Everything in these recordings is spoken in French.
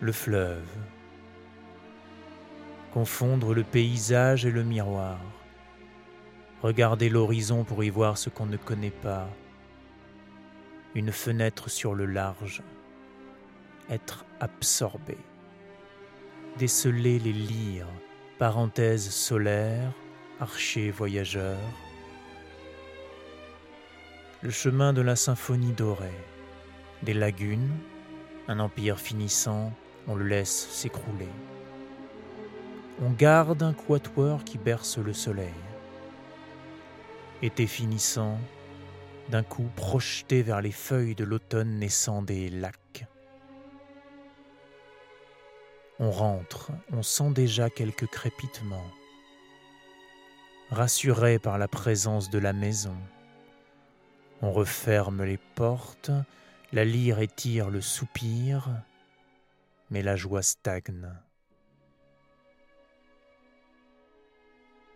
le fleuve, confondre le paysage et le miroir, regarder l'horizon pour y voir ce qu'on ne connaît pas, une fenêtre sur le large, être absorbé, déceler les lyres, parenthèses solaires, archers voyageurs, le chemin de la symphonie dorée, des lagunes, un empire finissant, on le laisse s'écrouler. On garde un quatuor qui berce le soleil. Été finissant, d'un coup projeté vers les feuilles de l'automne naissant des lacs. On rentre, on sent déjà quelques crépitements. Rassuré par la présence de la maison, on referme les portes, la lyre étire le soupir, mais la joie stagne.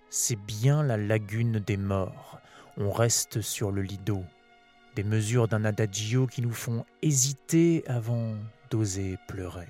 C'est bien la lagune des morts. On reste sur le lido. Des mesures d'un adagio qui nous font hésiter avant d'oser pleurer.